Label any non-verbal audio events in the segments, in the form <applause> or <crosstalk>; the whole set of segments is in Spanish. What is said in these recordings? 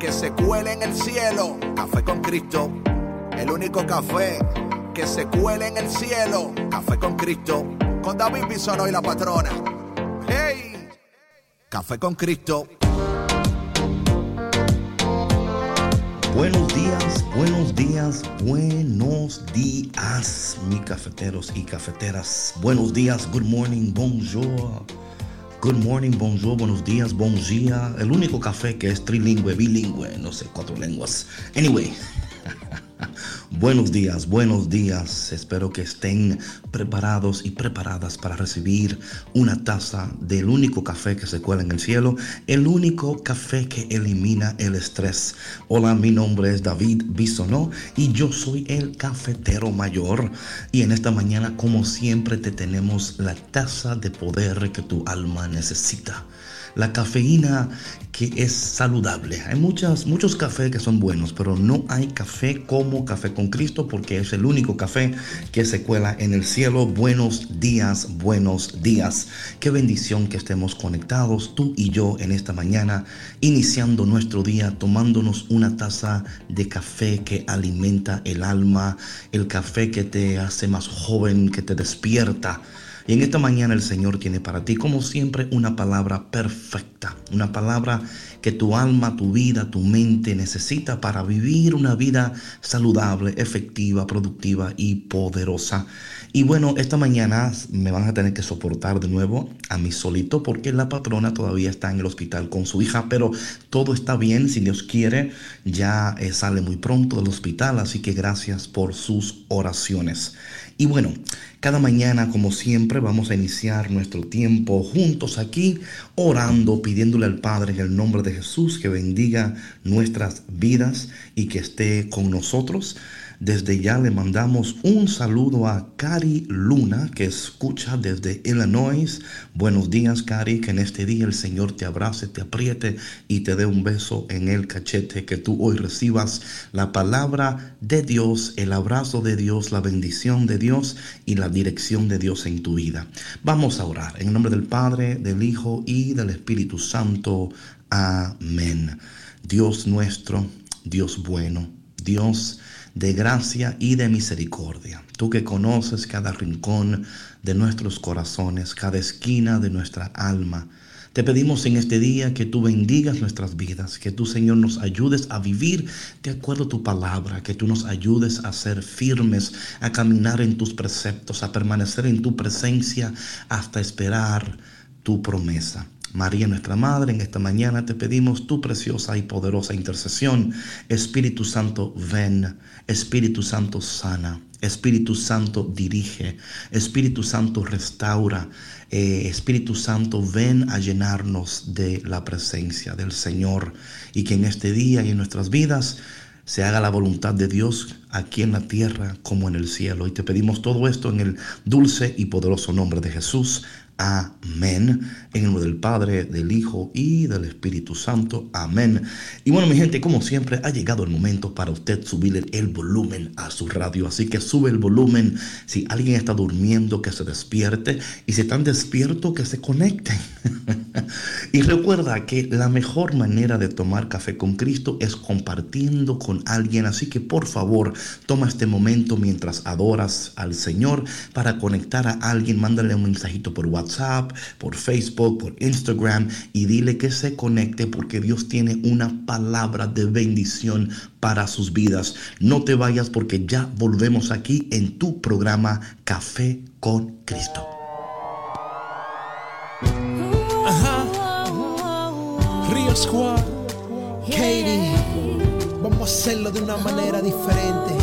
que se cuele en el cielo. Café con Cristo, el único café que se cuele en el cielo. Café con Cristo, con David Bisono y la patrona. ¡Hey! Café con Cristo. Buenos días, buenos días, buenos días, mis cafeteros y cafeteras. Buenos días, good morning, bonjour. Good morning, bonjour, buenos días, bon día. El único café que es trilingüe, bilingüe, no sé, cuatro lenguas. Anyway. <laughs> <laughs> Buenos días, buenos días. Espero que estén preparados y preparadas para recibir una taza del único café que se cuela en el cielo, el único café que elimina el estrés. Hola, mi nombre es David Bisonó y yo soy el cafetero mayor. Y en esta mañana, como siempre, te tenemos la taza de poder que tu alma necesita la cafeína que es saludable. Hay muchas, muchos cafés que son buenos, pero no hay café como Café con Cristo porque es el único café que se cuela en el cielo. Buenos días, buenos días. Qué bendición que estemos conectados tú y yo en esta mañana, iniciando nuestro día tomándonos una taza de café que alimenta el alma, el café que te hace más joven, que te despierta y en esta mañana el Señor tiene para ti, como siempre, una palabra perfecta, una palabra que tu alma, tu vida, tu mente necesita para vivir una vida saludable, efectiva, productiva y poderosa. Y bueno, esta mañana me van a tener que soportar de nuevo a mí solito porque la patrona todavía está en el hospital con su hija, pero todo está bien, si Dios quiere, ya eh, sale muy pronto del hospital, así que gracias por sus oraciones. Y bueno, cada mañana, como siempre, vamos a iniciar nuestro tiempo juntos aquí, orando, pidiéndole al Padre en el nombre de Jesús que bendiga nuestras vidas y que esté con nosotros. Desde ya le mandamos un saludo a Cari Luna, que escucha desde Illinois. Buenos días, Cari, que en este día el Señor te abrace, te apriete y te dé un beso en el cachete, que tú hoy recibas la palabra de Dios, el abrazo de Dios, la bendición de Dios y la dirección de Dios en tu vida. Vamos a orar en nombre del Padre, del Hijo y del Espíritu Santo. Amén. Dios nuestro, Dios bueno, Dios de gracia y de misericordia. Tú que conoces cada rincón de nuestros corazones, cada esquina de nuestra alma. Te pedimos en este día que tú bendigas nuestras vidas, que tú Señor nos ayudes a vivir de acuerdo a tu palabra, que tú nos ayudes a ser firmes, a caminar en tus preceptos, a permanecer en tu presencia hasta esperar tu promesa. María nuestra Madre, en esta mañana te pedimos tu preciosa y poderosa intercesión. Espíritu Santo, ven. Espíritu Santo, sana. Espíritu Santo, dirige. Espíritu Santo, restaura. Eh, Espíritu Santo, ven a llenarnos de la presencia del Señor y que en este día y en nuestras vidas se haga la voluntad de Dios aquí en la tierra como en el cielo. Y te pedimos todo esto en el dulce y poderoso nombre de Jesús. Amén. En el nombre del Padre, del Hijo y del Espíritu Santo. Amén. Y bueno, mi gente, como siempre, ha llegado el momento para usted subir el volumen a su radio. Así que sube el volumen. Si alguien está durmiendo, que se despierte. Y si están despiertos, que se conecten. <laughs> y recuerda que la mejor manera de tomar café con Cristo es compartiendo con alguien. Así que por favor, toma este momento mientras adoras al Señor para conectar a alguien. Mándale un mensajito por WhatsApp por Facebook, por Instagram y dile que se conecte porque Dios tiene una palabra de bendición para sus vidas. No te vayas porque ya volvemos aquí en tu programa Café con Cristo. Río Katie, vamos a hacerlo de una manera diferente.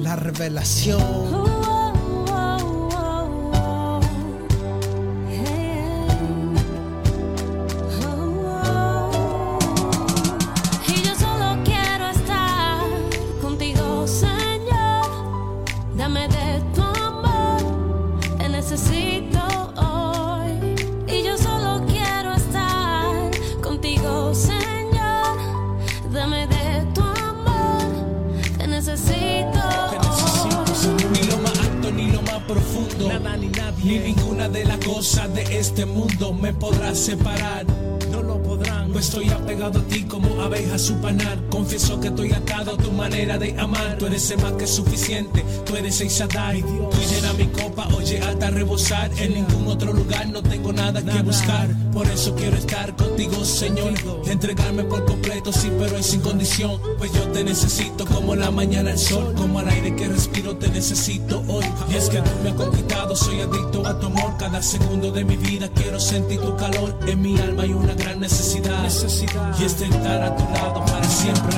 La revelación. Su. Confieso que estoy atado a tu manera de amar. Tú eres el más que suficiente, tú eres el Shaddai. Tú llena mi copa, oye, hasta rebosar. En ningún otro lugar no tengo nada que buscar. Por eso quiero estar contigo, Señor. Entregarme por completo, sí, pero es sin condición. Pues yo te necesito como la mañana el sol, como al aire que respiro te necesito hoy. Y es que tú me has conquistado, soy adicto a tu amor. Cada segundo de mi vida quiero sentir tu calor. En mi alma hay una gran necesidad. necesidad. Y es de estar a tu lado para siempre,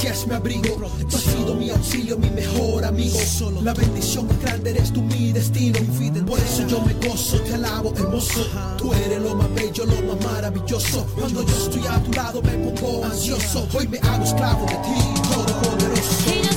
seas mi abrigo. Tú has sido mi auxilio, mi mejor amigo. La bendición más grande eres tú, mi destino. Por eso yo me gozo, te alabo, hermoso. Tú eres lo más bello, lo más maravilloso. Cuando yo estoy a tu lado me pongo ansioso. Hoy me hago esclavo de ti, todopoderoso.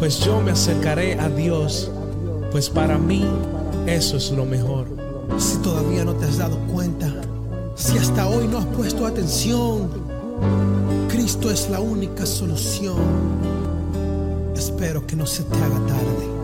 Pues yo me acercaré a Dios, pues para mí eso es lo mejor. Si todavía no te has dado cuenta, si hasta hoy no has puesto atención, Cristo es la única solución. Espero que no se te haga tarde.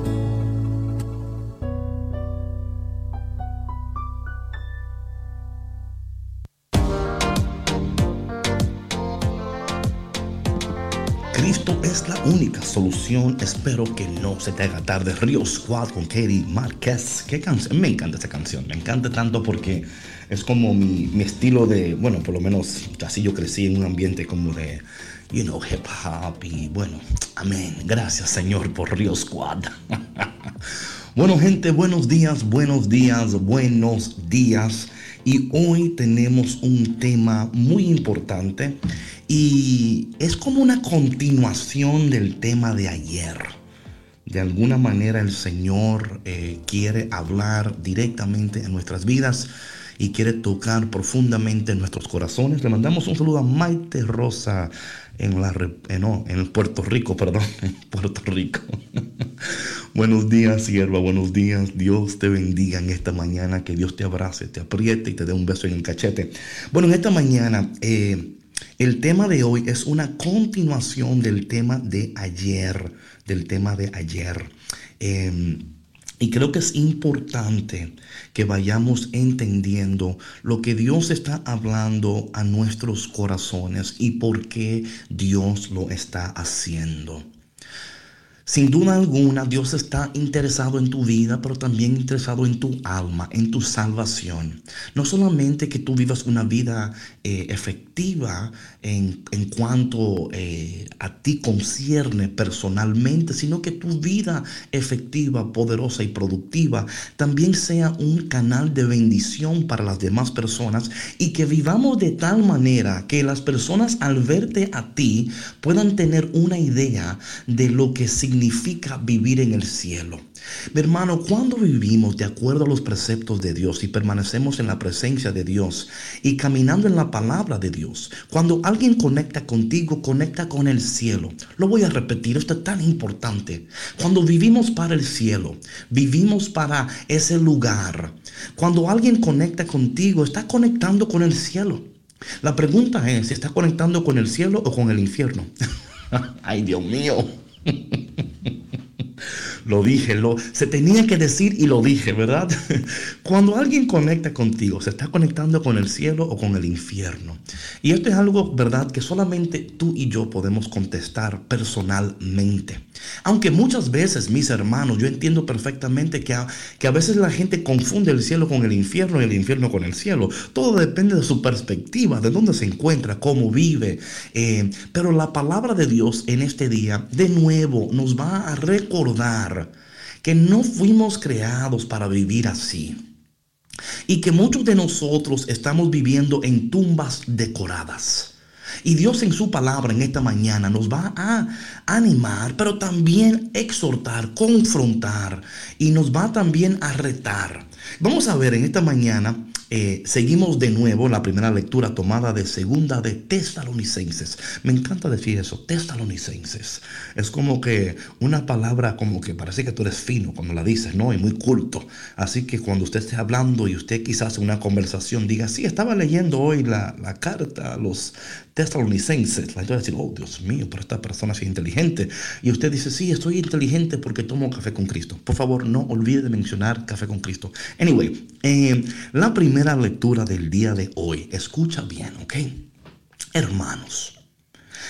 Es la única solución. Espero que no se te haga tarde. Río Squad con Katie Márquez. ¿Qué canción? Me encanta esta canción. Me encanta tanto porque es como mi, mi estilo de, bueno, por lo menos así yo crecí en un ambiente como de, you know, hip hop. Y bueno, amén. Gracias Señor por Río Squad. <laughs> bueno gente, buenos días, buenos días, buenos días. Y hoy tenemos un tema muy importante y es como una continuación del tema de ayer. De alguna manera el Señor eh, quiere hablar directamente en nuestras vidas y quiere tocar profundamente en nuestros corazones. Le mandamos un saludo a Maite Rosa en, la, eh, no, en Puerto Rico, perdón, <laughs> en Puerto Rico. <laughs> buenos días, sierva, buenos días. Dios te bendiga en esta mañana, que Dios te abrace, te apriete y te dé un beso en el cachete. Bueno, en esta mañana eh, el tema de hoy es una continuación del tema de ayer, del tema de ayer. Eh, y creo que es importante que vayamos entendiendo lo que Dios está hablando a nuestros corazones y por qué Dios lo está haciendo. Sin duda alguna, Dios está interesado en tu vida, pero también interesado en tu alma, en tu salvación. No solamente que tú vivas una vida eh, efectiva en, en cuanto eh, a ti concierne personalmente, sino que tu vida efectiva, poderosa y productiva también sea un canal de bendición para las demás personas y que vivamos de tal manera que las personas al verte a ti puedan tener una idea de lo que significa significa vivir en el cielo. Mi hermano, cuando vivimos de acuerdo a los preceptos de Dios y permanecemos en la presencia de Dios y caminando en la palabra de Dios, cuando alguien conecta contigo, conecta con el cielo. Lo voy a repetir, esto es tan importante. Cuando vivimos para el cielo, vivimos para ese lugar. Cuando alguien conecta contigo, está conectando con el cielo. La pregunta es está conectando con el cielo o con el infierno. <laughs> Ay, Dios mío. <laughs> <laughs> Lo dije, lo, se tenía que decir y lo dije, ¿verdad? <laughs> Cuando alguien conecta contigo, se está conectando con el cielo o con el infierno. Y esto es algo, ¿verdad?, que solamente tú y yo podemos contestar personalmente. Aunque muchas veces, mis hermanos, yo entiendo perfectamente que a, que a veces la gente confunde el cielo con el infierno y el infierno con el cielo. Todo depende de su perspectiva, de dónde se encuentra, cómo vive. Eh, pero la palabra de Dios en este día, de nuevo, nos va a recordar que no fuimos creados para vivir así. Y que muchos de nosotros estamos viviendo en tumbas decoradas. Y Dios en su palabra en esta mañana nos va a animar, pero también exhortar, confrontar y nos va también a retar. Vamos a ver en esta mañana eh, seguimos de nuevo la primera lectura tomada de segunda de Tesalonicenses. Me encanta decir eso, Tesalonicenses. Es como que una palabra como que parece que tú eres fino cuando la dices, ¿no? Y muy culto. Así que cuando usted esté hablando y usted quizás en una conversación diga, sí, estaba leyendo hoy la, la carta a los tesalonicenses. La gente va a decir, oh Dios mío, pero esta persona es inteligente. Y usted dice, sí, estoy inteligente porque tomo café con Cristo. Por favor, no olvide de mencionar café con Cristo. Anyway, eh, la primera lectura del día de hoy, escucha bien, ¿ok? Hermanos.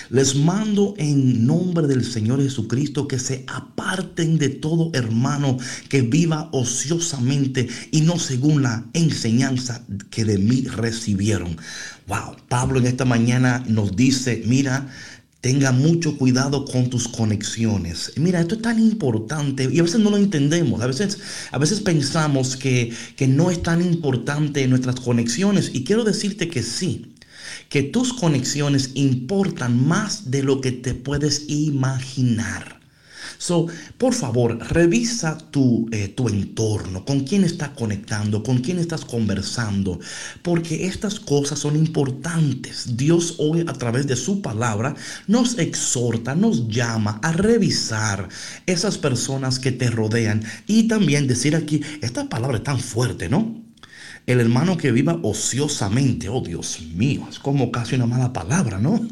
Les mando en nombre del Señor Jesucristo que se aparten de todo hermano que viva ociosamente y no según la enseñanza que de mí recibieron. Wow, Pablo en esta mañana nos dice, mira, Tenga mucho cuidado con tus conexiones. Mira, esto es tan importante y a veces no lo entendemos. A veces, a veces pensamos que, que no es tan importante nuestras conexiones y quiero decirte que sí que tus conexiones importan más de lo que te puedes imaginar. So, por favor, revisa tu, eh, tu entorno, con quién estás conectando, con quién estás conversando, porque estas cosas son importantes. Dios hoy a través de su palabra nos exhorta, nos llama a revisar esas personas que te rodean y también decir aquí, esta palabra es tan fuerte, ¿no? El hermano que viva ociosamente, oh Dios mío, es como casi una mala palabra, ¿no?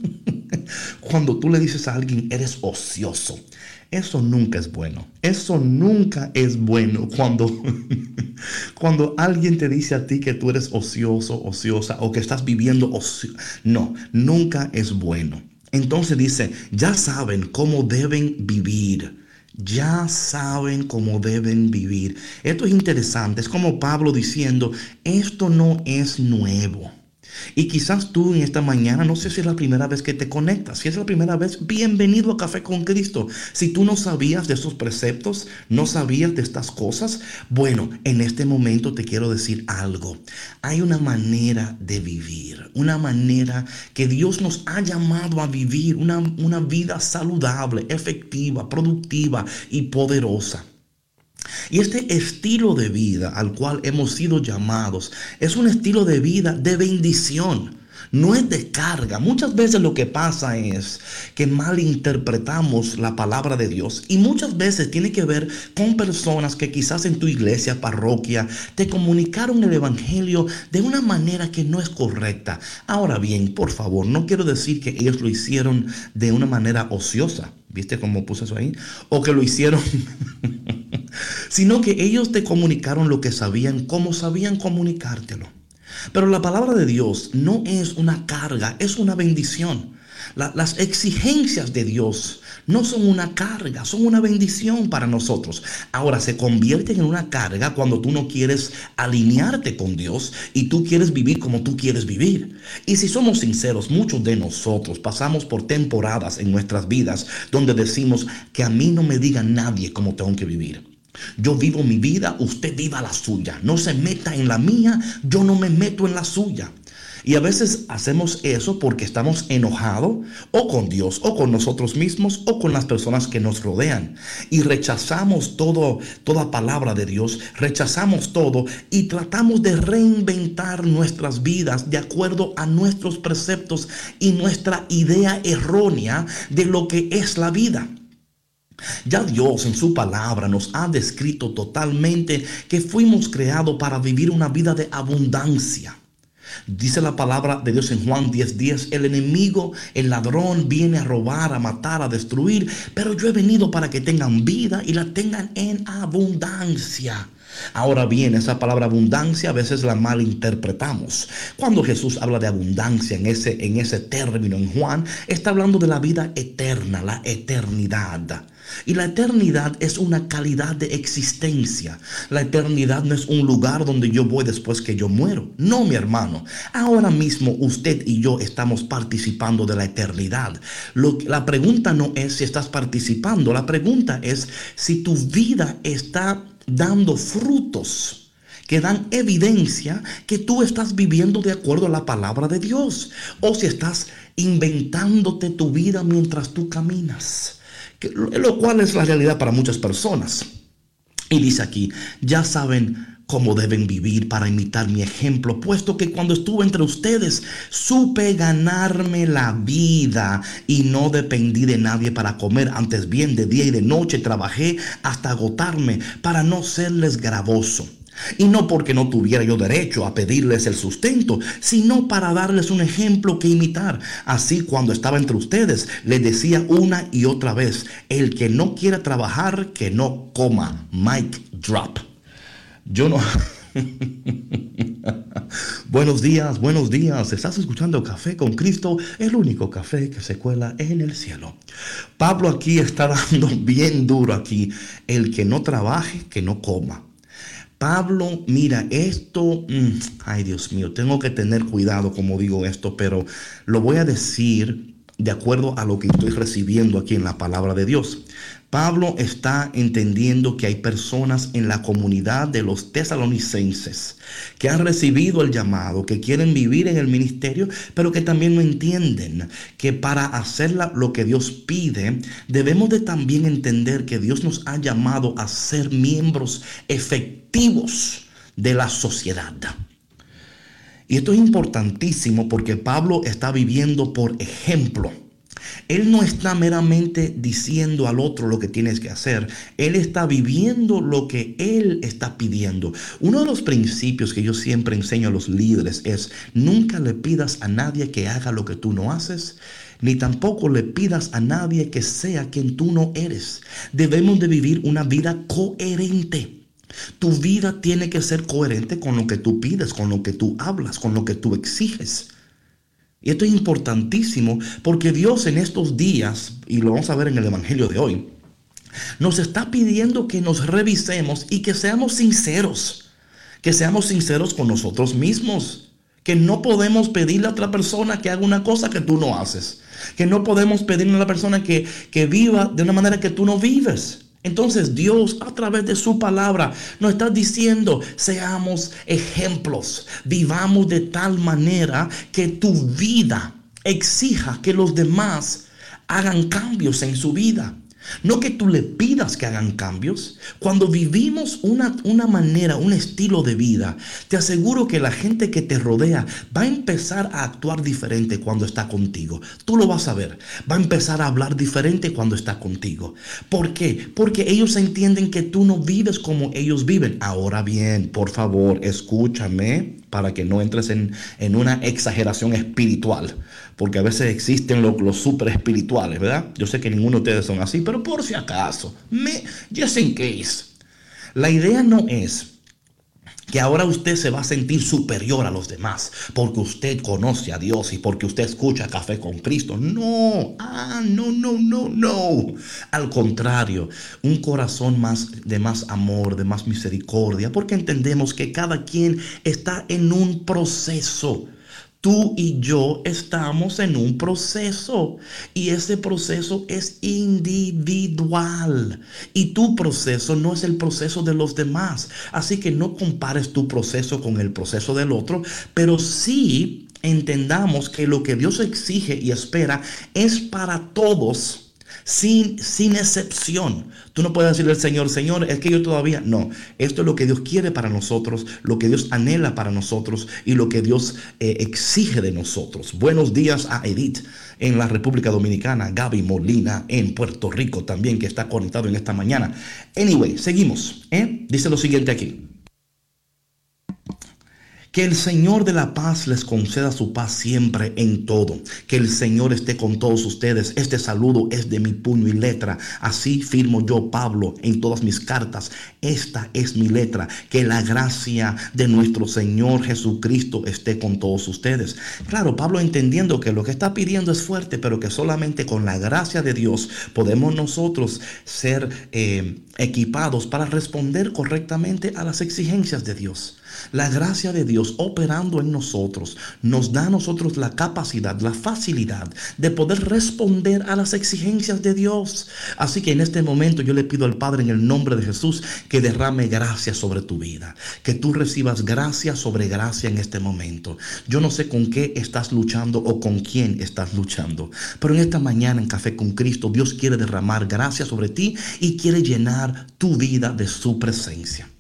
<laughs> Cuando tú le dices a alguien, eres ocioso, eso nunca es bueno. Eso nunca es bueno cuando, <laughs> cuando alguien te dice a ti que tú eres ocioso, ociosa o que estás viviendo ocio. No, nunca es bueno. Entonces dice, ya saben cómo deben vivir ya saben cómo deben vivir. Esto es interesante, es como Pablo diciendo, esto no es nuevo. Y quizás tú en esta mañana, no sé si es la primera vez que te conectas, si es la primera vez, bienvenido a Café con Cristo. Si tú no sabías de estos preceptos, no sabías de estas cosas, bueno, en este momento te quiero decir algo. Hay una manera de vivir, una manera que Dios nos ha llamado a vivir, una, una vida saludable, efectiva, productiva y poderosa. Y este estilo de vida al cual hemos sido llamados es un estilo de vida de bendición. No es de carga. Muchas veces lo que pasa es que malinterpretamos la palabra de Dios y muchas veces tiene que ver con personas que quizás en tu iglesia, parroquia, te comunicaron el Evangelio de una manera que no es correcta. Ahora bien, por favor, no quiero decir que ellos lo hicieron de una manera ociosa. ¿Viste cómo puse eso ahí? O que lo hicieron <laughs> sino que ellos te comunicaron lo que sabían, como sabían comunicártelo. Pero la palabra de Dios no es una carga, es una bendición. las exigencias de Dios no son una carga, son una bendición para nosotros. Ahora se convierten en una carga cuando tú no quieres alinearte con Dios y tú quieres vivir como tú quieres vivir. Y si somos sinceros, muchos de nosotros pasamos por temporadas en nuestras vidas donde decimos que a mí no me diga nadie cómo tengo que vivir. Yo vivo mi vida, usted viva la suya. No se meta en la mía, yo no me meto en la suya. Y a veces hacemos eso porque estamos enojados o con Dios o con nosotros mismos o con las personas que nos rodean. Y rechazamos todo, toda palabra de Dios, rechazamos todo y tratamos de reinventar nuestras vidas de acuerdo a nuestros preceptos y nuestra idea errónea de lo que es la vida. Ya Dios en su palabra nos ha descrito totalmente que fuimos creados para vivir una vida de abundancia. Dice la palabra de Dios en Juan 10:10, el enemigo, el ladrón viene a robar, a matar, a destruir, pero yo he venido para que tengan vida y la tengan en abundancia. Ahora bien, esa palabra abundancia a veces la malinterpretamos. Cuando Jesús habla de abundancia en ese, en ese término en Juan, está hablando de la vida eterna, la eternidad. Y la eternidad es una calidad de existencia. La eternidad no es un lugar donde yo voy después que yo muero. No, mi hermano. Ahora mismo usted y yo estamos participando de la eternidad. Lo, la pregunta no es si estás participando. La pregunta es si tu vida está dando frutos que dan evidencia que tú estás viviendo de acuerdo a la palabra de Dios o si estás inventándote tu vida mientras tú caminas lo cual es la realidad para muchas personas. Y dice aquí, ya saben cómo deben vivir para imitar mi ejemplo, puesto que cuando estuve entre ustedes supe ganarme la vida y no dependí de nadie para comer, antes bien de día y de noche trabajé hasta agotarme para no serles gravoso. Y no porque no tuviera yo derecho a pedirles el sustento, sino para darles un ejemplo que imitar. Así cuando estaba entre ustedes, les decía una y otra vez, el que no quiera trabajar, que no coma. Mike drop. Yo no... <laughs> buenos días, buenos días. Estás escuchando Café con Cristo, el único café que se cuela en el cielo. Pablo aquí está dando <laughs> bien duro aquí. El que no trabaje, que no coma. Pablo, mira, esto, mm, ay Dios mío, tengo que tener cuidado como digo esto, pero lo voy a decir de acuerdo a lo que estoy recibiendo aquí en la palabra de Dios. Pablo está entendiendo que hay personas en la comunidad de los tesalonicenses que han recibido el llamado, que quieren vivir en el ministerio, pero que también no entienden que para hacer lo que Dios pide, debemos de también entender que Dios nos ha llamado a ser miembros efectivos de la sociedad. Y esto es importantísimo porque Pablo está viviendo por ejemplo. Él no está meramente diciendo al otro lo que tienes que hacer. Él está viviendo lo que Él está pidiendo. Uno de los principios que yo siempre enseño a los líderes es nunca le pidas a nadie que haga lo que tú no haces. Ni tampoco le pidas a nadie que sea quien tú no eres. Debemos de vivir una vida coherente. Tu vida tiene que ser coherente con lo que tú pides, con lo que tú hablas, con lo que tú exiges. Y esto es importantísimo porque Dios en estos días, y lo vamos a ver en el Evangelio de hoy, nos está pidiendo que nos revisemos y que seamos sinceros, que seamos sinceros con nosotros mismos, que no podemos pedirle a otra persona que haga una cosa que tú no haces, que no podemos pedirle a la persona que, que viva de una manera que tú no vives. Entonces Dios a través de su palabra nos está diciendo, seamos ejemplos, vivamos de tal manera que tu vida exija que los demás hagan cambios en su vida. No que tú le pidas que hagan cambios. Cuando vivimos una, una, manera, un estilo de vida, te aseguro que la gente que te rodea va a empezar a actuar diferente cuando está contigo. Tú lo vas a ver. Va a empezar a hablar diferente cuando está contigo. ¿Por qué? Porque ellos entienden que tú no vives como ellos viven. Ahora bien, por favor, escúchame para que no entres en, en una exageración espiritual porque a veces existen los, los super espirituales, ¿verdad? Yo sé que ninguno de ustedes son así, pero por si acaso, me, just in case. La idea no es que ahora usted se va a sentir superior a los demás porque usted conoce a Dios y porque usted escucha café con Cristo. No, ah, no, no, no, no. Al contrario, un corazón más de más amor, de más misericordia, porque entendemos que cada quien está en un proceso. Tú y yo estamos en un proceso y ese proceso es individual y tu proceso no es el proceso de los demás. Así que no compares tu proceso con el proceso del otro, pero sí entendamos que lo que Dios exige y espera es para todos sin, sin excepción. Tú no puedes decirle al Señor, Señor, es que yo todavía no. Esto es lo que Dios quiere para nosotros, lo que Dios anhela para nosotros y lo que Dios eh, exige de nosotros. Buenos días a Edith en la República Dominicana, Gaby Molina en Puerto Rico también, que está conectado en esta mañana. Anyway, seguimos. ¿eh? Dice lo siguiente aquí. Que el Señor de la paz les conceda su paz siempre en todo. Que el Señor esté con todos ustedes. Este saludo es de mi puño y letra. Así firmo yo, Pablo, en todas mis cartas. Esta es mi letra. Que la gracia de nuestro Señor Jesucristo esté con todos ustedes. Claro, Pablo entendiendo que lo que está pidiendo es fuerte, pero que solamente con la gracia de Dios podemos nosotros ser eh, equipados para responder correctamente a las exigencias de Dios. La gracia de Dios operando en nosotros nos da a nosotros la capacidad, la facilidad de poder responder a las exigencias de Dios. Así que en este momento yo le pido al Padre en el nombre de Jesús que derrame gracia sobre tu vida, que tú recibas gracia sobre gracia en este momento. Yo no sé con qué estás luchando o con quién estás luchando, pero en esta mañana en Café con Cristo Dios quiere derramar gracia sobre ti y quiere llenar tu vida de su presencia.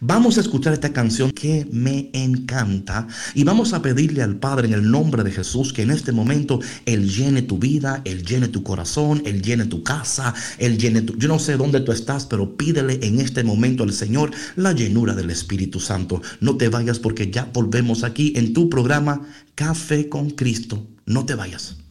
Vamos a escuchar esta canción que me encanta y vamos a pedirle al Padre en el nombre de Jesús que en este momento Él llene tu vida, Él llene tu corazón, Él llene tu casa, Él llene tu... Yo no sé dónde tú estás, pero pídele en este momento al Señor la llenura del Espíritu Santo. No te vayas porque ya volvemos aquí en tu programa Café con Cristo. No te vayas.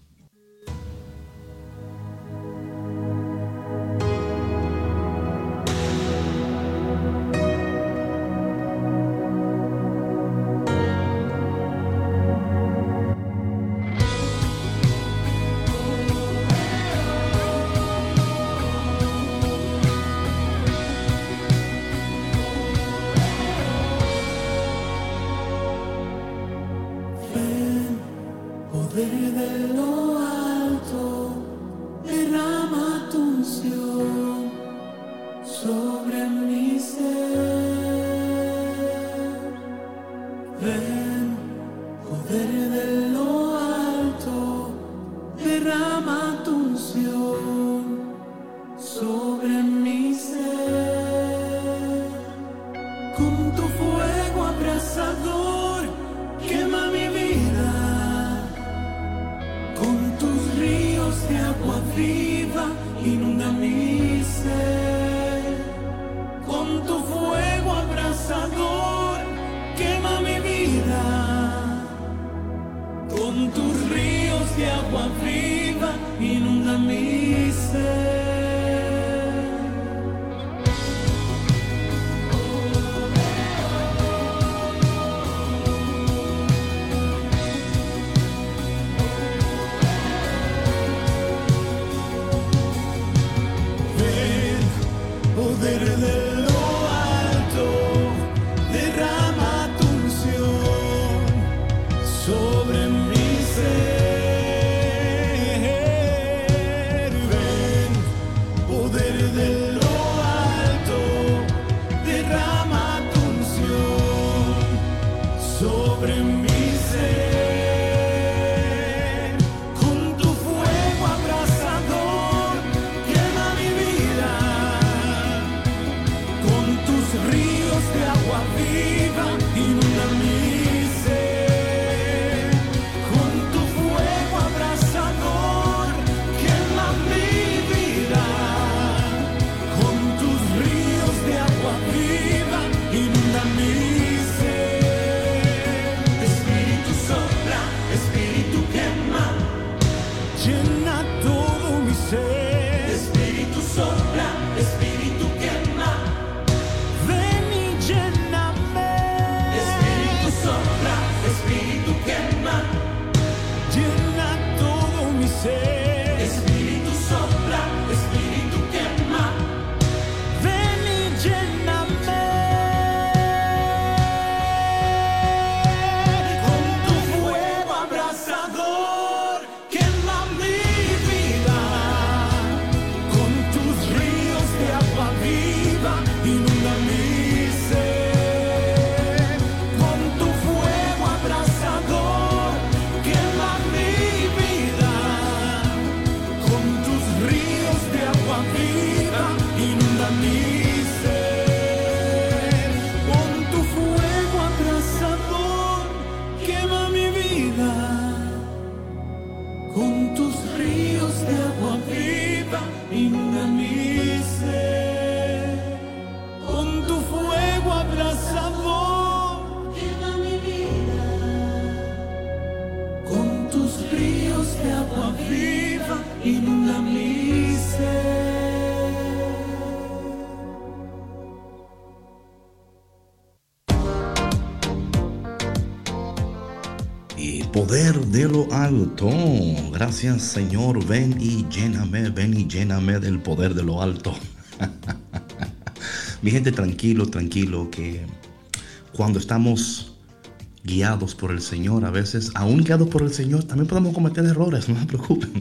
Poder de lo alto. Gracias Señor. Ven y lléname, ven y lléname del poder de lo alto. <laughs> Mi gente, tranquilo, tranquilo, que cuando estamos guiados por el Señor, a veces, aún guiados por el Señor, también podemos cometer errores, no se preocupen.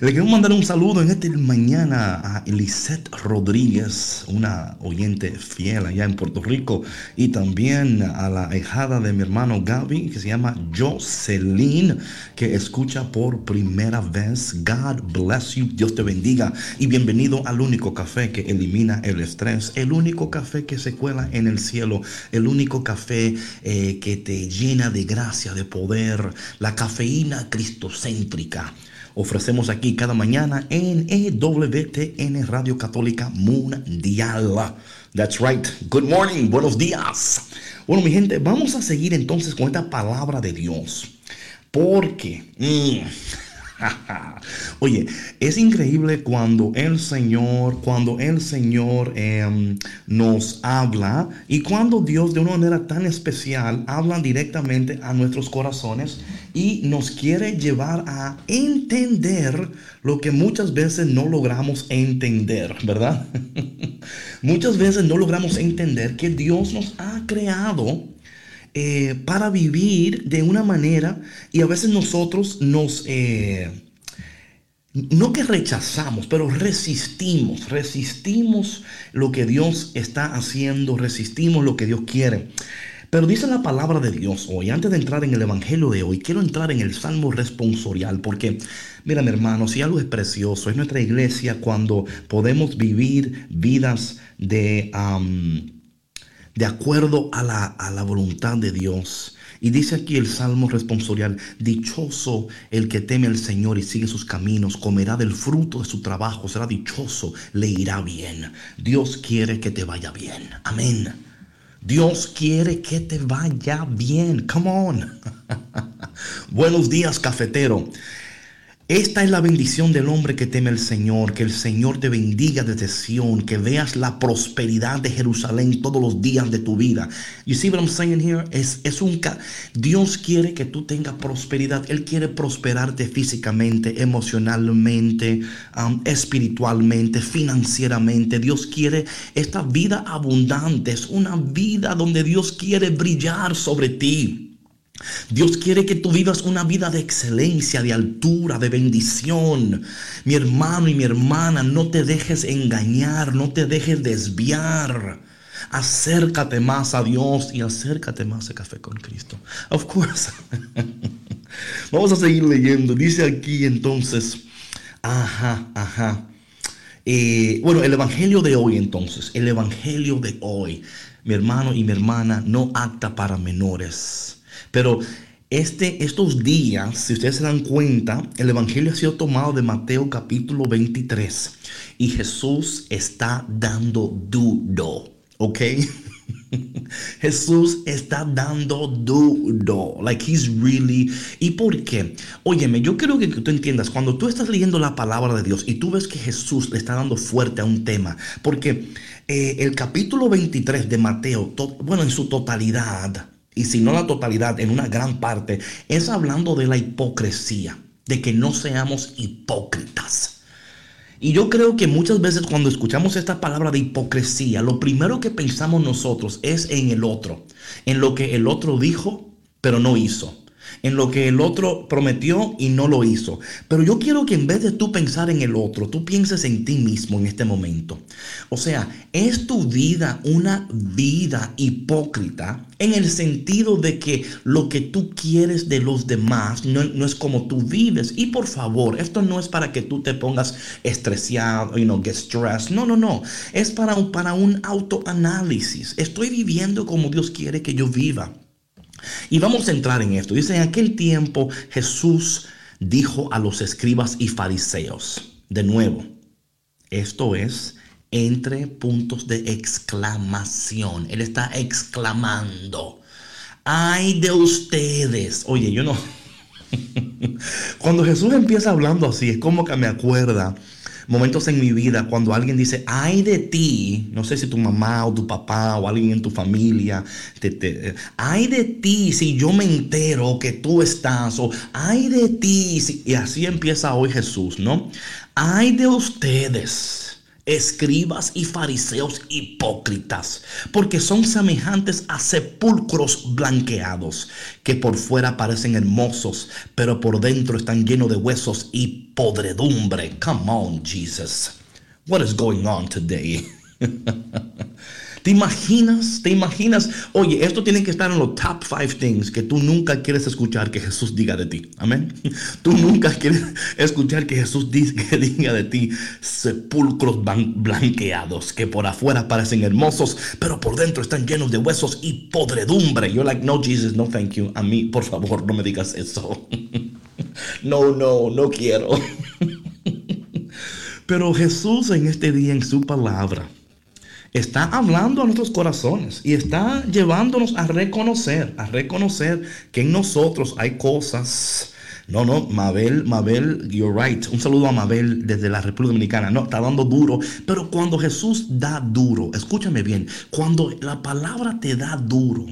Le quiero mandar un saludo en esta mañana a Elisette Rodríguez, una oyente fiel allá en Puerto Rico, y también a la hijada de mi hermano Gaby, que se llama Jocelyn, que escucha por primera vez. God bless you, Dios te bendiga, y bienvenido al único café que elimina el estrés, el único café que se cuela en el cielo, el único café eh, que te llena de gracia, de poder, la cafeína cristocéntrica ofrecemos aquí cada mañana en EWTN Radio Católica Mundial. That's right. Good morning. Buenos días. Bueno, mi gente, vamos a seguir entonces con esta palabra de Dios. Porque... mm, <laughs> Oye, es increíble cuando el Señor, cuando el Señor em, nos habla y cuando Dios de una manera tan especial habla directamente a nuestros corazones y nos quiere llevar a entender lo que muchas veces no logramos entender, ¿verdad? <laughs> muchas veces no logramos entender que Dios nos ha creado eh, para vivir de una manera y a veces nosotros nos... eh, no que rechazamos, pero resistimos, resistimos lo que Dios está haciendo, resistimos lo que Dios quiere. Pero dice la palabra de Dios hoy, antes de entrar en el Evangelio de hoy, quiero entrar en el Salmo responsorial, porque, mira mi hermano, si algo es precioso, es nuestra iglesia cuando podemos vivir vidas de... de acuerdo a la, a la voluntad de Dios. Y dice aquí el Salmo responsorial, dichoso el que teme al Señor y sigue sus caminos, comerá del fruto de su trabajo, será dichoso, le irá bien. Dios quiere que te vaya bien. Amén. Dios quiere que te vaya bien. Come on. <laughs> Buenos días, cafetero. Esta es la bendición del hombre que teme al Señor, que el Señor te bendiga desde Sión, que veas la prosperidad de Jerusalén todos los días de tu vida. You see what I'm saying here? Es, es un Dios quiere que tú tengas prosperidad. Él quiere prosperarte físicamente, emocionalmente, um, espiritualmente, financieramente. Dios quiere esta vida abundante. Es una vida donde Dios quiere brillar sobre ti. Dios quiere que tú vivas una vida de excelencia, de altura, de bendición. Mi hermano y mi hermana, no te dejes engañar, no te dejes desviar. Acércate más a Dios y acércate más a Café con Cristo. Of course. <laughs> Vamos a seguir leyendo. Dice aquí entonces, ajá, ajá. Eh, bueno, el Evangelio de hoy entonces, el Evangelio de hoy, mi hermano y mi hermana, no acta para menores. Pero este, estos días, si ustedes se dan cuenta, el Evangelio ha sido tomado de Mateo capítulo 23 y Jesús está dando duro, ¿ok? <laughs> Jesús está dando duro. Like he's really. ¿Y por qué? Óyeme, yo quiero que tú entiendas, cuando tú estás leyendo la palabra de Dios y tú ves que Jesús le está dando fuerte a un tema, porque eh, el capítulo 23 de Mateo, bueno, en su totalidad, y si no la totalidad, en una gran parte, es hablando de la hipocresía, de que no seamos hipócritas. Y yo creo que muchas veces cuando escuchamos esta palabra de hipocresía, lo primero que pensamos nosotros es en el otro, en lo que el otro dijo, pero no hizo. En lo que el otro prometió y no lo hizo. Pero yo quiero que en vez de tú pensar en el otro, tú pienses en ti mismo en este momento. O sea, ¿es tu vida una vida hipócrita? En el sentido de que lo que tú quieres de los demás no, no es como tú vives. Y por favor, esto no es para que tú te pongas estresado, you know, get stressed. No, no, no. Es para para un autoanálisis. Estoy viviendo como Dios quiere que yo viva. Y vamos a entrar en esto. Dice, en aquel tiempo Jesús dijo a los escribas y fariseos, de nuevo, esto es entre puntos de exclamación. Él está exclamando, ay de ustedes. Oye, yo no... <laughs> Cuando Jesús empieza hablando así, es como que me acuerda momentos en mi vida cuando alguien dice, ay de ti, no sé si tu mamá o tu papá o alguien en tu familia, te, ay de ti si yo me entero que tú estás, o ay de ti, y así empieza hoy Jesús, ¿no? Ay de ustedes escribas y fariseos hipócritas, porque son semejantes a sepulcros blanqueados, que por fuera parecen hermosos, pero por dentro están llenos de huesos y podredumbre. Come on, Jesus. What is going on today? <laughs> ¿Te imaginas? ¿Te imaginas? Oye, esto tiene que estar en los top five things que tú nunca quieres escuchar que Jesús diga de ti. Amén. <laughs> Tú nunca quieres escuchar que Jesús diga de ti sepulcros blanqueados que por afuera parecen hermosos, pero por dentro están llenos de huesos y podredumbre. You're like, no, Jesus, no, thank you. A mí, por favor, no me digas eso. <laughs> no, no, no quiero. <laughs> pero Jesús en este día, en su palabra, está hablando a nuestros corazones y está llevándonos a reconocer, a reconocer que en nosotros hay cosas. No, no, Mabel, Mabel, you're right. Un saludo a Mabel desde la República Dominicana. No, está dando duro. Pero cuando Jesús da duro, escúchame bien, cuando la palabra te da duro,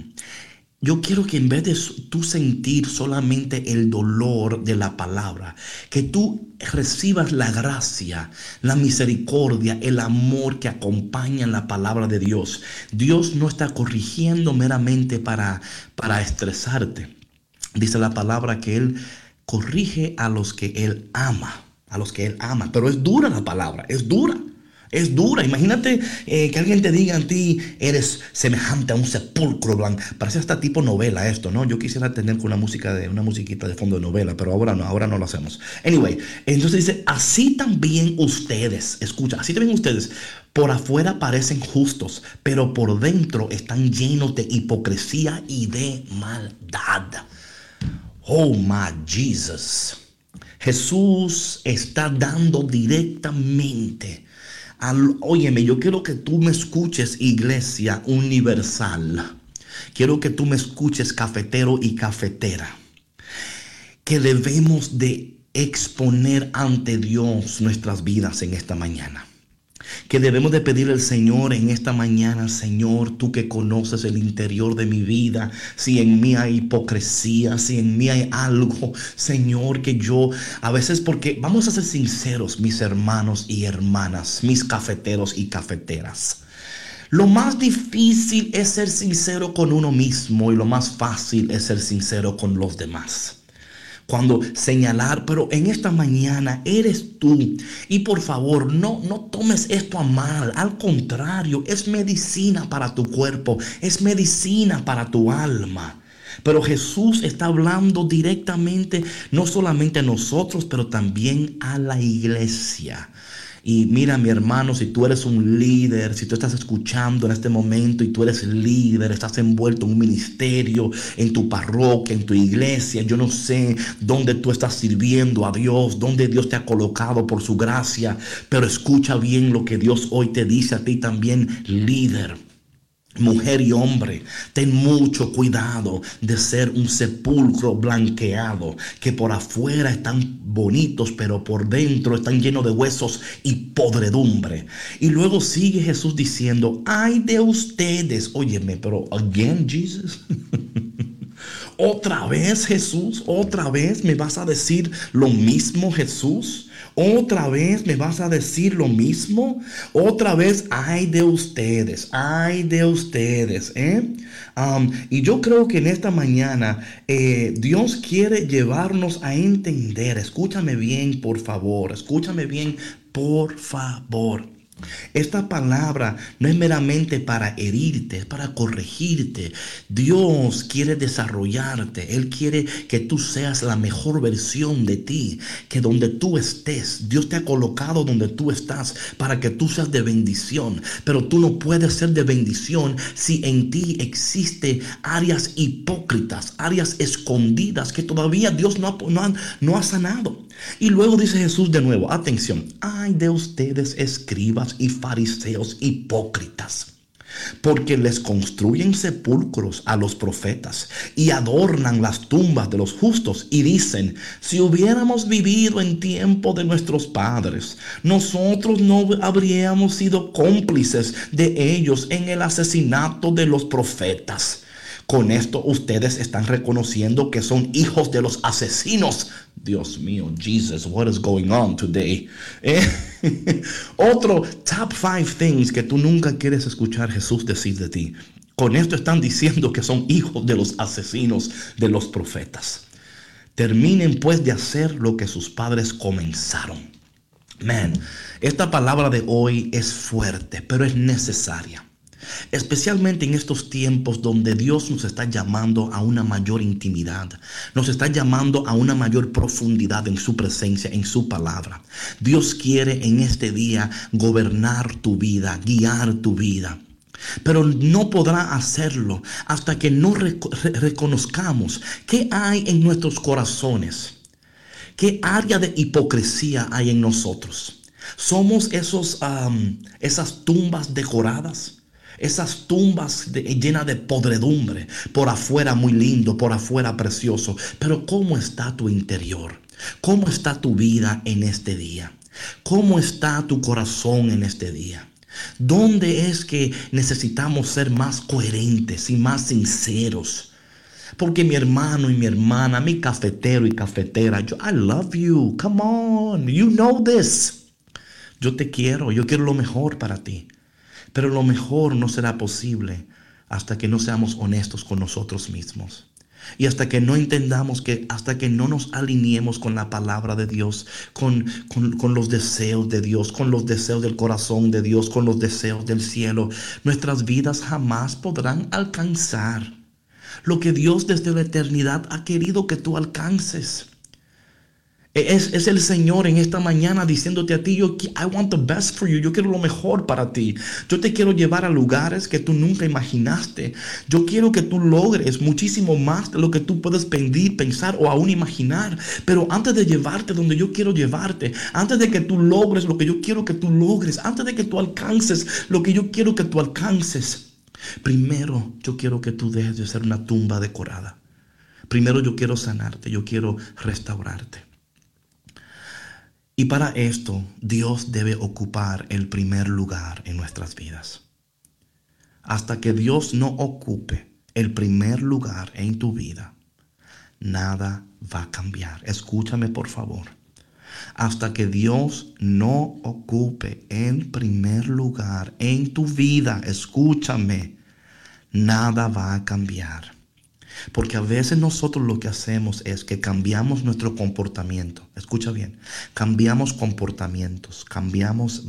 yo quiero que en vez de tú sentir solamente el dolor de la palabra, que tú recibas la gracia, la misericordia, el amor que acompaña la palabra de Dios. Dios no está corrigiendo meramente para, para estresarte. Dice la palabra que Él corrige a los que Él ama, a los que Él ama. Pero es dura la palabra, es dura. Es dura. Imagínate eh, que alguien te diga a ti, eres semejante a un sepulcro blanco. Parece hasta tipo novela esto, ¿no? Yo quisiera tener una música de una musiquita de fondo de novela, pero ahora no, ahora no lo hacemos. Anyway, entonces dice, así también ustedes, escucha, así también ustedes, por afuera parecen justos, pero por dentro están llenos de hipocresía y de maldad. Oh my Jesus. Jesús está dando directamente óyeme, yo quiero que tú me escuches, iglesia universal. Quiero que tú me escuches, cafetero y cafetera. Que debemos de exponer ante Dios nuestras vidas en esta mañana que debemos de pedir al Señor en esta mañana, Señor, tú que conoces el interior de mi vida, si en mí hay hipocresía, si en mí hay algo, Señor, que yo a veces porque vamos a ser sinceros, mis hermanos y hermanas, mis cafeteros y cafeteras. Lo más difícil es ser sincero con uno mismo y lo más fácil es ser sincero con los demás cuando señalar, pero en esta mañana eres tú. Y por favor, no, no tomes esto a mal. Al contrario, es medicina para tu cuerpo, es medicina para tu alma. Pero Jesús está hablando directamente, no solamente a nosotros, pero también a la iglesia. Y mira, mi hermano, si tú eres un líder, si tú estás escuchando en este momento y tú eres líder, estás envuelto en un ministerio, en tu parroquia, en tu iglesia, yo no sé dónde tú estás sirviendo a Dios, dónde Dios te ha colocado por su gracia, pero escucha bien lo que Dios hoy te dice a ti también, líder. Mujer y hombre, ten mucho cuidado de ser un sepulcro blanqueado, que por afuera están bonitos, pero por dentro están llenos de huesos y podredumbre. Y luego sigue Jesús diciendo, ay de ustedes, óyeme, pero again Jesus. <laughs> Otra vez Jesús, otra vez me vas a decir lo mismo Jesús. Otra vez me vas a decir lo mismo. Otra vez, ay de ustedes, ay de ustedes. ¿eh? y yo creo que en esta mañana eh, Dios quiere llevarnos a entender. Escúchame bien, por favor. Escúchame bien, por favor. Esta palabra no es meramente para herirte, es para corregirte. Dios quiere desarrollarte. Él quiere que tú seas la mejor versión de ti. Que donde tú estés, Dios te ha colocado donde tú estás para que tú seas de bendición. Pero tú no puedes ser de bendición si en ti existe áreas hipócritas, áreas escondidas que todavía Dios no ha, no ha sanado. Y luego dice Jesús de nuevo, atención, ay de ustedes escribas y fariseos hipócritas, porque les construyen sepulcros a los profetas y adornan las tumbas de los justos y dicen, si hubiéramos vivido en tiempo de nuestros padres, nosotros no habríamos sido cómplices de ellos en el asesinato de los profetas. Con esto ustedes están reconociendo que son hijos de los asesinos. Dios mío, Jesus, what is going on today? <laughs> Eh, otro top five things que tú nunca quieres escuchar Jesús decir de ti. Con esto están diciendo que son hijos de los asesinos de los profetas. Terminen pues de hacer lo que sus padres comenzaron. Man, esta palabra de hoy es fuerte, pero es necesaria. Especialmente en estos tiempos donde Dios nos está llamando a una mayor intimidad, nos está llamando a una mayor profundidad en su presencia, en su palabra. Dios quiere en este día gobernar tu vida, guiar tu vida. Pero no podrá hacerlo hasta que no reconozcamos qué hay en nuestros corazones, qué área de hipocresía hay en nosotros. Somos esos, esas tumbas decoradas esas tumbas llenas de podredumbre, por afuera muy lindo, por afuera precioso, pero ¿cómo está tu interior? ¿Cómo está tu vida en este día? ¿Cómo está tu corazón en este día? ¿Dónde es que necesitamos ser más coherentes y más sinceros? Porque mi hermano y mi hermana, mi cafetero y cafetera, yo, I love you, come on, you know this. Yo te quiero, yo quiero lo mejor para ti. Pero lo mejor no será posible hasta que no seamos honestos con nosotros mismos. Y hasta que no entendamos que, hasta que no nos alineemos con la palabra de Dios, con, con, los deseos de Dios, con los deseos del corazón de Dios, con los deseos del cielo, nuestras vidas jamás podrán alcanzar lo que Dios desde la eternidad ha querido que tú alcances. Es, el Señor en esta mañana diciéndote a ti, yo, I want the best for you, yo quiero lo mejor para ti. Yo te quiero llevar a lugares que tú nunca imaginaste. Yo quiero que tú logres muchísimo más de lo que tú puedes pedir, pensar o aún imaginar. Pero antes de llevarte donde yo quiero llevarte, antes de que tú logres lo que yo quiero que tú logres, antes de que tú alcances lo que yo quiero que tú alcances, primero yo quiero que tú dejes de ser una tumba decorada. Primero yo quiero sanarte, yo quiero restaurarte. Y para esto Dios debe ocupar el primer lugar en nuestras vidas. Hasta que Dios no ocupe el primer lugar en tu vida, nada va a cambiar. Escúchame por favor. Hasta que Dios no ocupe el primer lugar en tu vida, escúchame, nada va a cambiar. Porque a veces nosotros lo que hacemos es que cambiamos nuestro comportamiento. Escucha bien, cambiamos comportamientos, cambiamos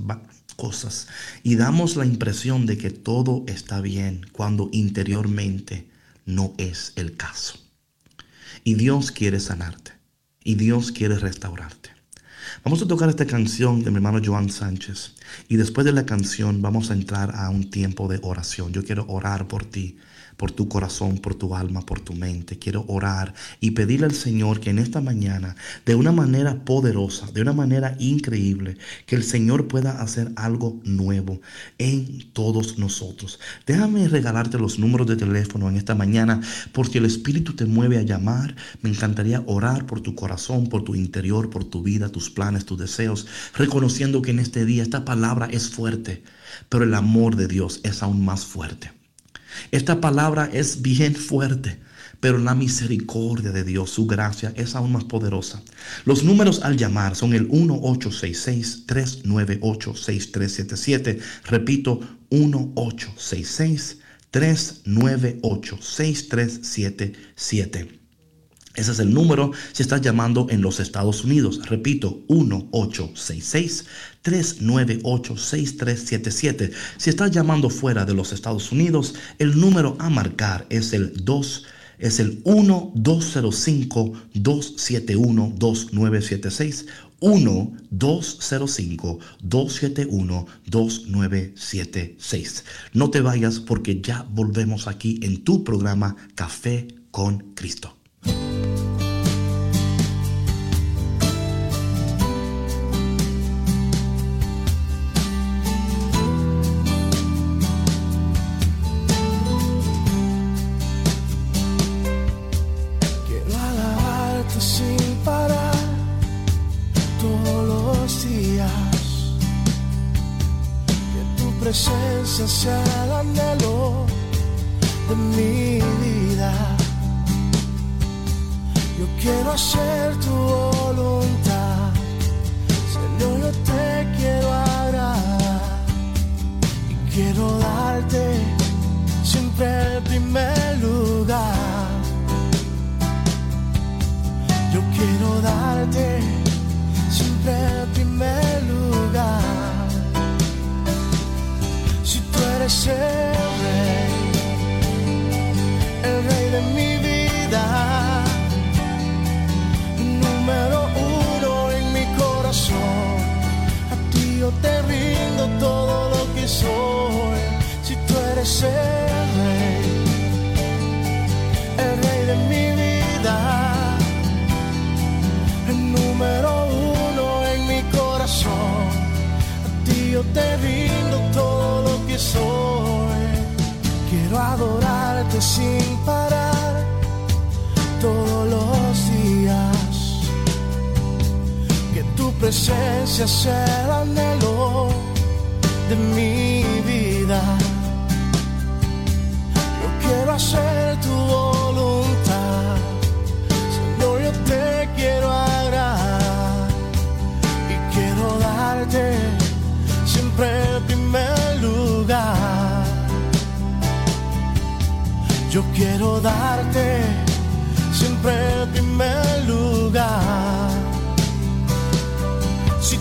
cosas y damos la impresión de que todo está bien cuando interiormente no es el caso. Y Dios quiere sanarte y Dios quiere restaurarte. Vamos a tocar esta canción de mi hermano Joan Sánchez y después de la canción vamos a entrar a un tiempo de oración. Yo quiero orar por ti por tu corazón, por tu alma, por tu mente. Quiero orar y pedirle al Señor que en esta mañana, de una manera poderosa, de una manera increíble, que el Señor pueda hacer algo nuevo en todos nosotros. Déjame regalarte los números de teléfono en esta mañana, porque el Espíritu te mueve a llamar. Me encantaría orar por tu corazón, por tu interior, por tu vida, tus planes, tus deseos, reconociendo que en este día esta palabra es fuerte, pero el amor de Dios es aún más fuerte. Esta palabra es bien fuerte, pero la misericordia de Dios, su gracia, es aún más poderosa. Los números al llamar son el 1866-398-6377. Repito, 1866-398-6377. Ese es el número si estás llamando en los Estados Unidos. Repito, 1866-398-6377. Si estás llamando fuera de los Estados Unidos, el número a marcar es el 2 es el 1-205-271-2976. 1-205-271-2976. No te vayas porque ya volvemos aquí en tu programa Café con Cristo. Presencia sea el anhelo de mi vida. Yo quiero hacer tu voluntad, Señor, yo te quiero agradar y quiero darte siempre el primer lugar. Yo quiero darte siempre el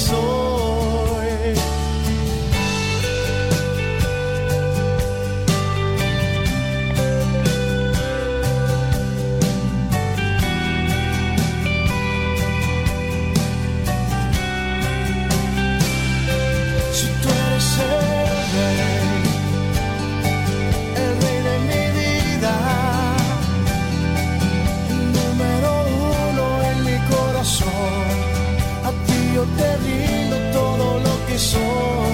soy. Ti yo te soy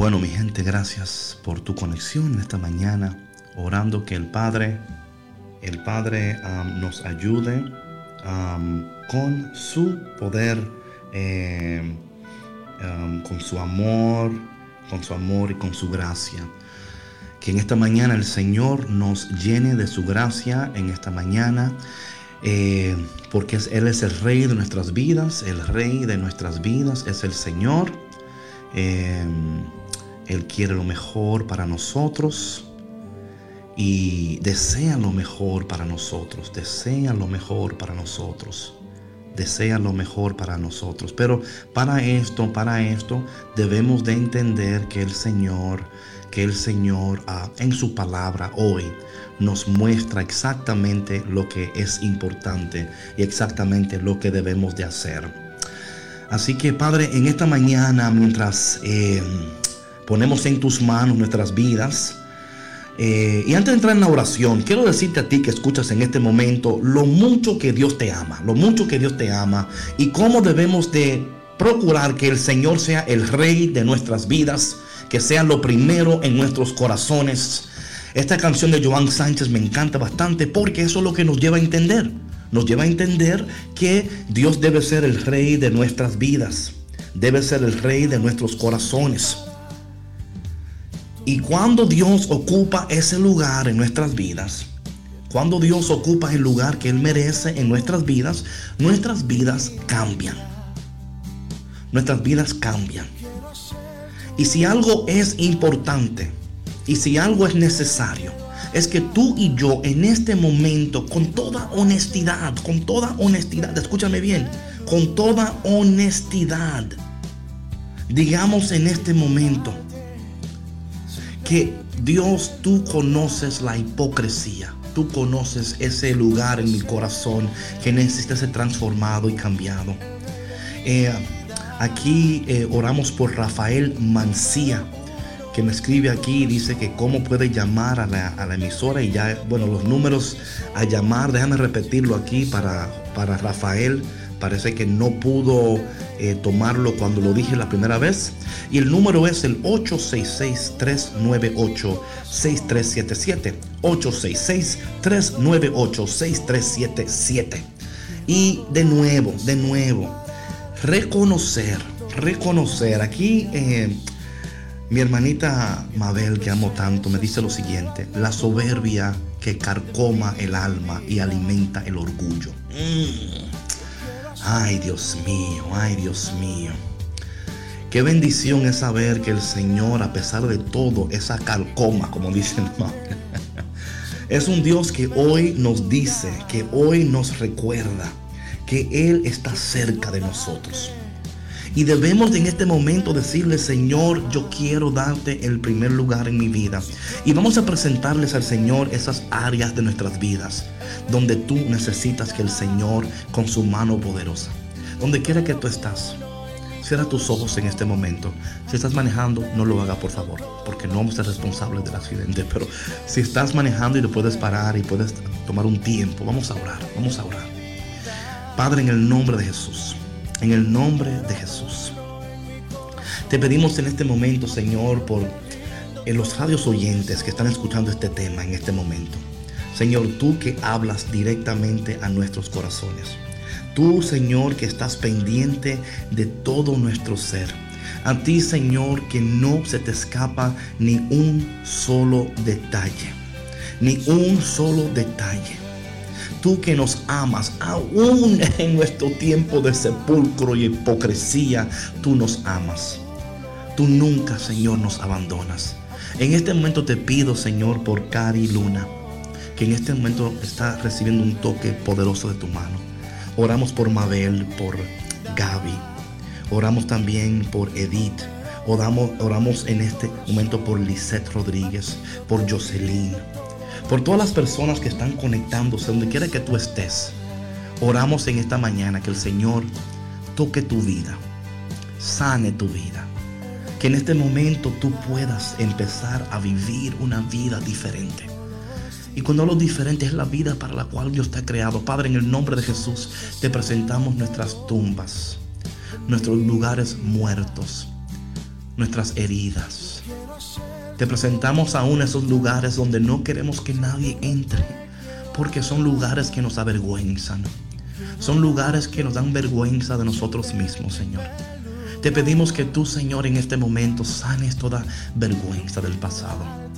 Bueno, mi gente, gracias por tu conexión en esta mañana, orando que el Padre, el Padre nos ayude con su poder, em, con su amor, con su amor y con su gracia. Que en esta mañana el Señor nos llene de su gracia en esta mañana. Eh, porque Él es el rey de nuestras vidas, el rey de nuestras vidas es el Señor. Em, él quiere lo mejor para nosotros. y desean lo mejor para nosotros, desean lo mejor para nosotros, desean lo mejor para nosotros. Pero para esto, para esto debemos de entender que el Señor, que el Señor ah, en su palabra hoy nos muestra exactamente lo que es importante y exactamente lo que debemos de hacer. Así que Padre, en esta mañana, mientras eh, ponemos en tus manos nuestras vidas, eh, y antes de entrar en la oración, quiero decirte a ti que escuchas en este momento lo mucho que Dios te ama, lo mucho que Dios te ama y cómo debemos de procurar que el Señor sea el rey de nuestras vidas, que sea lo primero en nuestros corazones. Esta canción de Joan Sánchez me encanta bastante porque eso es lo que nos lleva a entender. Nos lleva a entender que Dios debe ser el rey de nuestras vidas, debe ser el rey de nuestros corazones. Y cuando Dios ocupa ese lugar en nuestras vidas, cuando Dios ocupa el lugar que Él merece en nuestras vidas, nuestras vidas cambian. Nuestras vidas cambian. Y si algo es importante, y si algo es necesario, es que tú y yo en este momento, con toda honestidad, con toda honestidad, escúchame bien, con toda honestidad, digamos en este momento, que Dios, tú conoces la hipocresía. Tú conoces ese lugar en mi corazón que necesita ser transformado y cambiado. Eh, aquí eh, oramos por Rafael Mancía, que me escribe aquí y dice que cómo puede llamar a la, a la, emisora y ya, bueno, los números a llamar, déjame repetirlo aquí para, para Rafael parece que no pudo eh, tomarlo cuando lo dije la primera vez. Y el número es el 866-398-6377. 866-398-6377. Y de nuevo, de nuevo, reconocer, reconocer. Aquí eh, mi hermanita Mabel, que amo tanto, me dice lo siguiente. La soberbia que carcoma el alma y alimenta el orgullo. Mm. Ay, Dios mío, ay, Dios mío. Qué bendición es saber que el Señor, a pesar de todo, esa calcoma, como dicen, es un Dios que hoy nos dice, que hoy nos recuerda que Él está cerca de nosotros. Y debemos en este momento decirle, Señor, yo quiero darte el primer lugar en mi vida. Y vamos a presentarles al Señor esas áreas de nuestras vidas donde tú necesitas que el Señor con su mano poderosa, donde quiera que tú estás, cierra tus ojos en este momento. Si estás manejando, no lo haga por favor, porque no vamos a ser responsables del accidente. Pero si estás manejando y lo puedes parar y puedes tomar un tiempo, vamos a orar, vamos a orar. Padre, en el nombre de Jesús, en el nombre de Jesús, te pedimos en este momento, Señor, por en los radios oyentes que están escuchando este tema en este momento. Señor, tú que hablas directamente a nuestros corazones. Tú, Señor, que estás pendiente de todo nuestro ser. A ti, Señor, que no se te escapa ni un solo detalle. Ni un solo detalle. Tú que nos amas, aún <laughs> en nuestro tiempo de sepulcro y hipocresía, tú nos amas. Tú nunca, Señor, nos abandonas. En este momento te pido, Señor, por Cari Luna que en este momento está recibiendo un toque poderoso de tu mano. Oramos por Mabel, por Gaby. Oramos también por Edith. Oramos, oramos en este momento por Lisette Rodríguez, por Jocelyn, por todas las personas que están conectándose donde quiera que tú estés. Oramos en esta mañana que el Señor toque tu vida, sane tu vida. Que en este momento tú puedas empezar a vivir una vida diferente. Y cuando lo diferente es la vida para la cual Dios te ha creado. Padre, en el nombre de Jesús te presentamos nuestras tumbas, nuestros lugares muertos, nuestras heridas. Te presentamos aún esos lugares donde no queremos que nadie entre, porque son lugares que nos avergüenzan. Son lugares que nos dan vergüenza de nosotros mismos, Señor. Te pedimos que tú, Señor, en este momento sanes toda vergüenza del pasado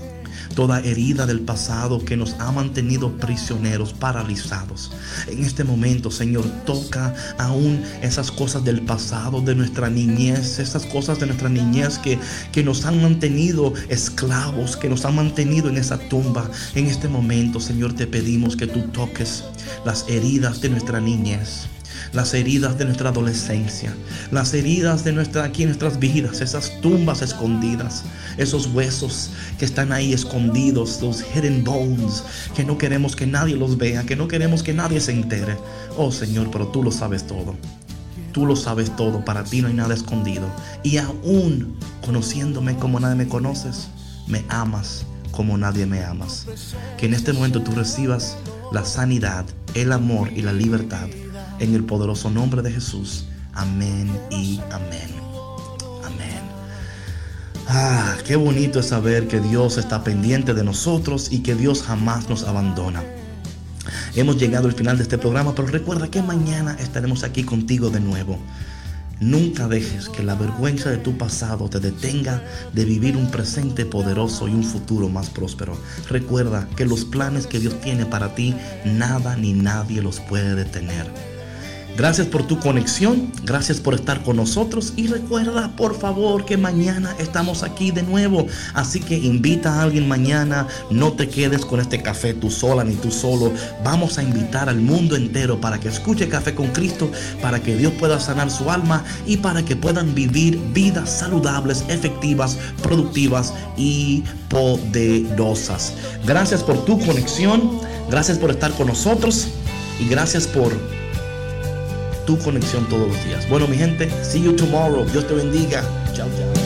toda herida del pasado que nos ha mantenido prisioneros, paralizados. En este momento, Señor, toca aún esas cosas del pasado, de nuestra niñez, esas cosas de nuestra niñez que, que nos han mantenido esclavos, que nos han mantenido en esa tumba. En este momento, Señor, te pedimos que tú toques las heridas de nuestra niñez las heridas de nuestra adolescencia, las heridas de nuestra, aquí en nuestras vidas, esas tumbas escondidas, esos huesos que están ahí escondidos, los hidden bones, que no queremos que nadie los vea, que no queremos que nadie se entere. Oh Señor, pero tú lo sabes todo. Tú lo sabes todo, para ti no hay nada escondido. Y aún conociéndome como nadie me conoces, me amas como nadie me amas. Que en este momento tú recibas la sanidad, el amor y la libertad en el poderoso nombre de Jesús. Amén y amén. Amén. Ah, qué bonito es saber que Dios está pendiente de nosotros y que Dios jamás nos abandona. Hemos llegado al final de este programa, pero recuerda que mañana estaremos aquí contigo de nuevo. Nunca dejes que la vergüenza de tu pasado te detenga de vivir un presente poderoso y un futuro más próspero. Recuerda que los planes que Dios tiene para ti, nada ni nadie los puede detener. Gracias por tu conexión, gracias por estar con nosotros y recuerda por favor que mañana estamos aquí de nuevo. Así que invita a alguien mañana, no te quedes con este café tú sola ni tú solo. Vamos a invitar al mundo entero para que escuche Café con Cristo, para que Dios pueda sanar su alma y para que puedan vivir vidas saludables, efectivas, productivas y poderosas. Gracias por tu conexión, gracias por estar con nosotros y gracias por tu conexión todos los días. Bueno, mi gente, see you tomorrow. Dios te bendiga. Chao, chao.